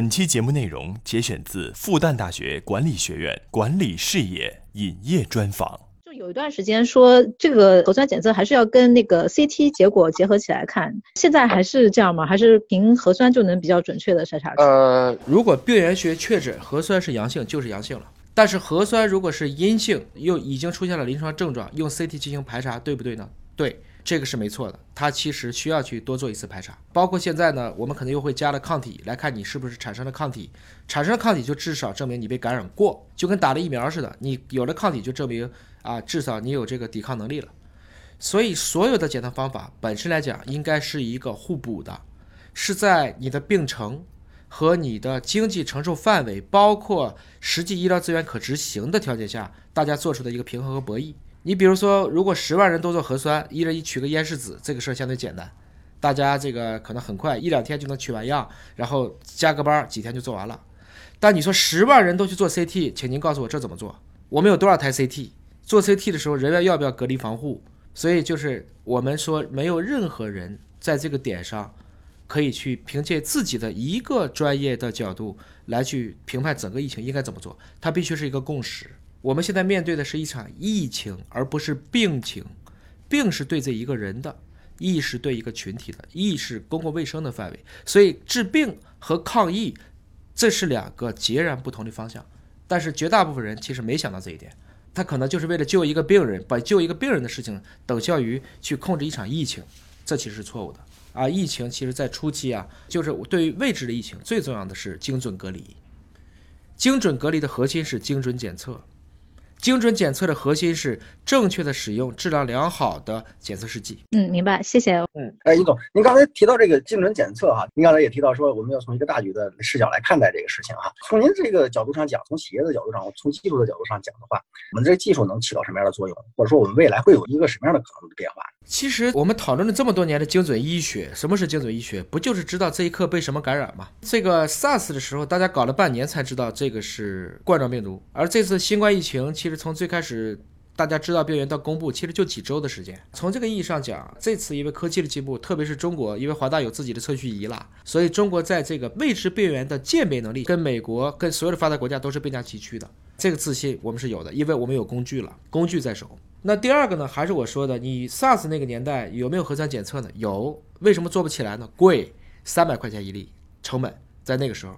本期节目内容节选自复旦大学管理学院管理事业引业专访。就有一段时间说，这个核酸检测还是要跟那个 CT 结果结合起来看，现在还是这样吗？还是凭核酸就能比较准确的筛查出？呃，如果病原学确诊核酸是阳性，就是阳性了。但是核酸如果是阴性，又已经出现了临床症状，用 CT 进行排查，对不对呢？对。这个是没错的，它其实需要去多做一次排查，包括现在呢，我们可能又会加了抗体来看你是不是产生了抗体，产生了抗体就至少证明你被感染过，就跟打了疫苗似的，你有了抗体就证明啊，至少你有这个抵抗能力了。所以所有的检测方法本身来讲，应该是一个互补的，是在你的病程和你的经济承受范围，包括实际医疗资源可执行的条件下，大家做出的一个平衡和博弈。你比如说，如果十万人都做核酸，一人一取个咽拭子，这个事儿相对简单，大家这个可能很快一两天就能取完样，然后加个班几天就做完了。但你说十万人都去做 CT，请您告诉我这怎么做？我们有多少台 CT？做 CT 的时候人员要不要隔离防护？所以就是我们说，没有任何人在这个点上可以去凭借自己的一个专业的角度来去评判整个疫情应该怎么做，它必须是一个共识。我们现在面对的是一场疫情，而不是病情。病是对这一个人的，疫是对一个群体的，疫是公共卫生的范围。所以治病和抗疫，这是两个截然不同的方向。但是绝大部分人其实没想到这一点，他可能就是为了救一个病人，把救一个病人的事情等效于去控制一场疫情，这其实是错误的啊！疫情其实在初期啊，就是对于未知的疫情，最重要的是精准隔离。精准隔离的核心是精准检测。精准检测的核心是正确的使用质量良好的检测试剂。嗯，明白，谢谢。嗯，哎，尹总，您刚才提到这个精准检测哈，您刚才也提到说我们要从一个大局的视角来看待这个事情哈。从您这个角度上讲，从企业的角度上，从技术的角度上讲的话，我们这个技术能起到什么样的作用，或者说我们未来会有一个什么样的可能的变化？其实我们讨论了这么多年的精准医学，什么是精准医学？不就是知道这一刻被什么感染吗？这个 SARS 的时候，大家搞了半年才知道这个是冠状病毒，而这次新冠疫情，其实实从最开始大家知道病源到公布，其实就几周的时间。从这个意义上讲，这次因为科技的进步，特别是中国，因为华大有自己的测序仪了，所以中国在这个未知病源的鉴别能力，跟美国、跟所有的发达国家都是并驾齐驱的。这个自信我们是有的，因为我们有工具了，工具在手。那第二个呢，还是我说的，你 SARS 那个年代有没有核酸检测呢？有，为什么做不起来呢？贵，三百块钱一例，成本在那个时候，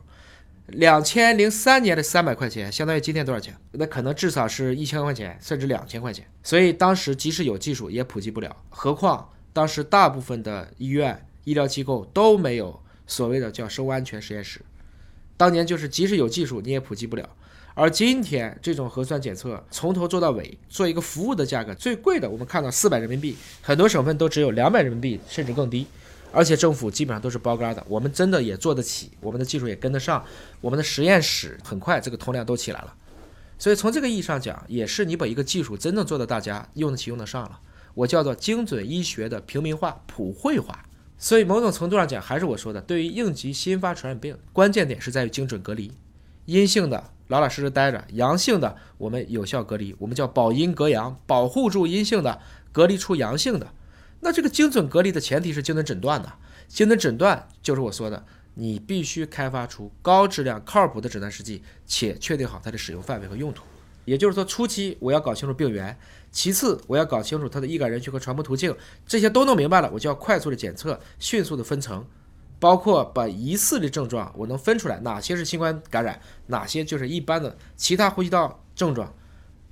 两千零三年的三百块钱，相当于今天多少钱？那可能至少是一千块钱，甚至两千块钱。所以当时即使有技术也普及不了，何况当时大部分的医院、医疗机构都没有所谓的叫生物安全实验室，当年就是即使有技术你也普及不了。而今天这种核酸检测从头做到尾，做一个服务的价格最贵的，我们看到四百人民币，很多省份都只有两百人民币，甚至更低。而且政府基本上都是包干的，我们真的也做得起，我们的技术也跟得上，我们的实验室很快这个通量都起来了。所以从这个意义上讲，也是你把一个技术真正做到大家用得起、用得上了，我叫做精准医学的平民化、普惠化。所以某种程度上讲，还是我说的，对于应急新发传染病，关键点是在于精准隔离，阴性的。老老实实待着，阳性的我们有效隔离，我们叫保阴隔阳，保护住阴性的，隔离出阳性的。那这个精准隔离的前提是精准诊断的，精准诊断就是我说的，你必须开发出高质量、靠谱的诊断试剂，且确定好它的使用范围和用途。也就是说，初期我要搞清楚病源，其次我要搞清楚它的易感人群和传播途径，这些都弄明白了，我就要快速的检测，迅速的分层。包括把疑似的症状，我能分出来哪些是新冠感染，哪些就是一般的其他呼吸道症状，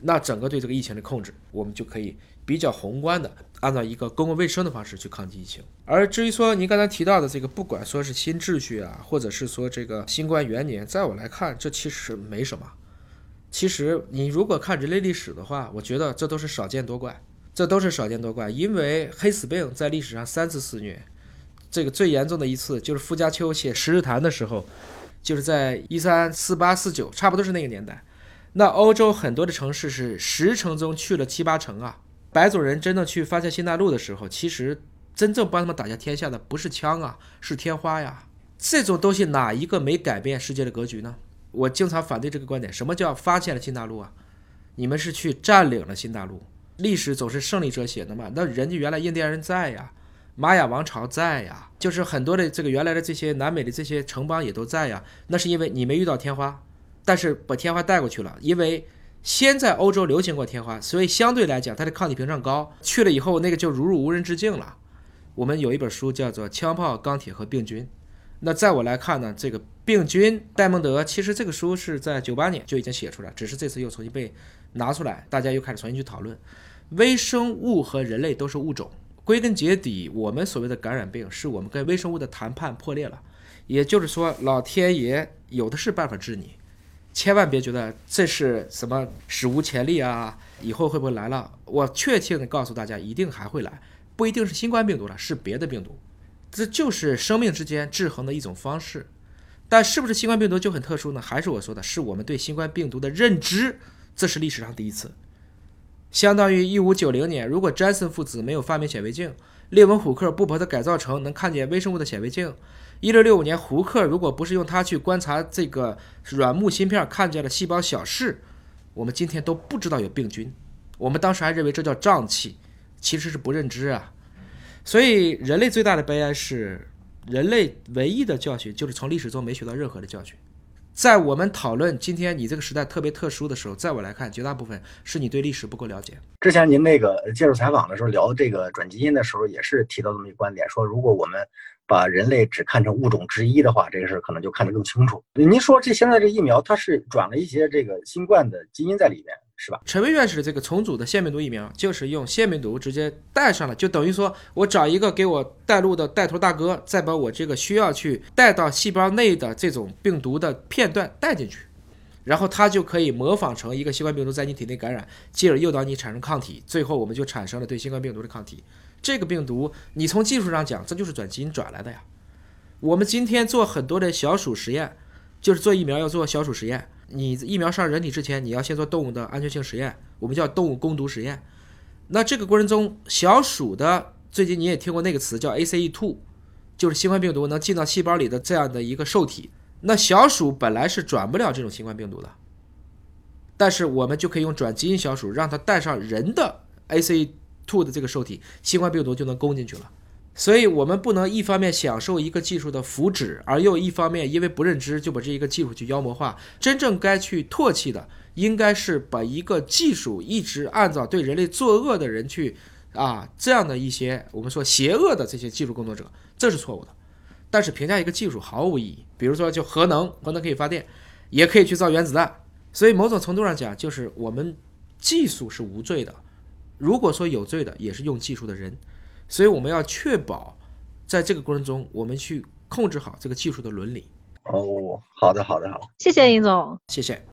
那整个对这个疫情的控制，我们就可以比较宏观的按照一个公共卫生的方式去抗击疫情。而至于说您刚才提到的这个，不管说是新秩序啊，或者是说这个新冠元年，在我来看，这其实没什么。其实你如果看人类历史的话，我觉得这都是少见多怪，这都是少见多怪，因为黑死病在历史上三次肆虐。这个最严重的一次就是傅家秋写《十日谈》的时候，就是在一三四八四九，差不多是那个年代。那欧洲很多的城市是十城中去了七八城啊。白种人真正去发现新大陆的时候，其实真正帮他们打下天下的不是枪啊，是天花呀。这种东西哪一个没改变世界的格局呢？我经常反对这个观点。什么叫发现了新大陆啊？你们是去占领了新大陆。历史总是胜利者写的嘛？那人家原来印第安人在呀。玛雅王朝在呀，就是很多的这个原来的这些南美的这些城邦也都在呀。那是因为你没遇到天花，但是把天花带过去了。因为先在欧洲流行过天花，所以相对来讲它的抗体屏障高。去了以后，那个就如入无人之境了。我们有一本书叫做《枪炮、钢铁和病菌》。那在我来看呢，这个病菌戴蒙德其实这个书是在九八年就已经写出来，只是这次又重新被拿出来，大家又开始重新去讨论。微生物和人类都是物种。归根结底，我们所谓的感染病，是我们跟微生物的谈判破裂了。也就是说，老天爷有的是办法治你，千万别觉得这是什么史无前例啊！以后会不会来了？我确切的告诉大家，一定还会来，不一定是新冠病毒了，是别的病毒。这就是生命之间制衡的一种方式。但是不是新冠病毒就很特殊呢？还是我说的，是我们对新冠病毒的认知，这是历史上第一次。相当于一五九零年，如果詹森父子没有发明显微镜，列文虎克不把它改造成能看见微生物的显微镜，一六六五年胡克如果不是用它去观察这个软木芯片看见了细胞小事，我们今天都不知道有病菌。我们当时还认为这叫胀气，其实是不认知啊。所以人类最大的悲哀是，人类唯一的教训就是从历史中没学到任何的教训。在我们讨论今天你这个时代特别特殊的时候，在我来看，绝大部分是你对历史不够了解。之前您那个接受采访的时候聊这个转基因的时候，也是提到这么一个观点，说如果我们把人类只看成物种之一的话，这个事儿可能就看得更清楚。您说这现在这疫苗它是转了一些这个新冠的基因在里面？是吧？陈薇院士这个重组的腺病毒疫苗，就是用腺病毒直接带上了，就等于说我找一个给我带路的带头大哥，再把我这个需要去带到细胞内的这种病毒的片段带进去，然后它就可以模仿成一个新冠病毒在你体内感染，进而诱导你产生抗体，最后我们就产生了对新冠病毒的抗体。这个病毒，你从技术上讲，这就是转基因转来的呀。我们今天做很多的小鼠实验，就是做疫苗要做小鼠实验。你疫苗上人体之前，你要先做动物的安全性实验，我们叫动物攻毒实验。那这个过程中，小鼠的最近你也听过那个词叫 ACE2，就是新冠病毒能进到细胞里的这样的一个受体。那小鼠本来是转不了这种新冠病毒的，但是我们就可以用转基因小鼠让它带上人的 ACE2 的这个受体，新冠病毒就能攻进去了。所以，我们不能一方面享受一个技术的福祉，而又一方面因为不认知就把这一个技术去妖魔化。真正该去唾弃的，应该是把一个技术一直按照对人类作恶的人去啊，这样的一些我们说邪恶的这些技术工作者，这是错误的。但是评价一个技术毫无意义。比如说，就核能，核能可以发电，也可以去造原子弹。所以某种程度上讲，就是我们技术是无罪的。如果说有罪的，也是用技术的人。所以我们要确保，在这个过程中，我们去控制好这个技术的伦理。哦，好的，好的，好，谢谢尹总，谢谢。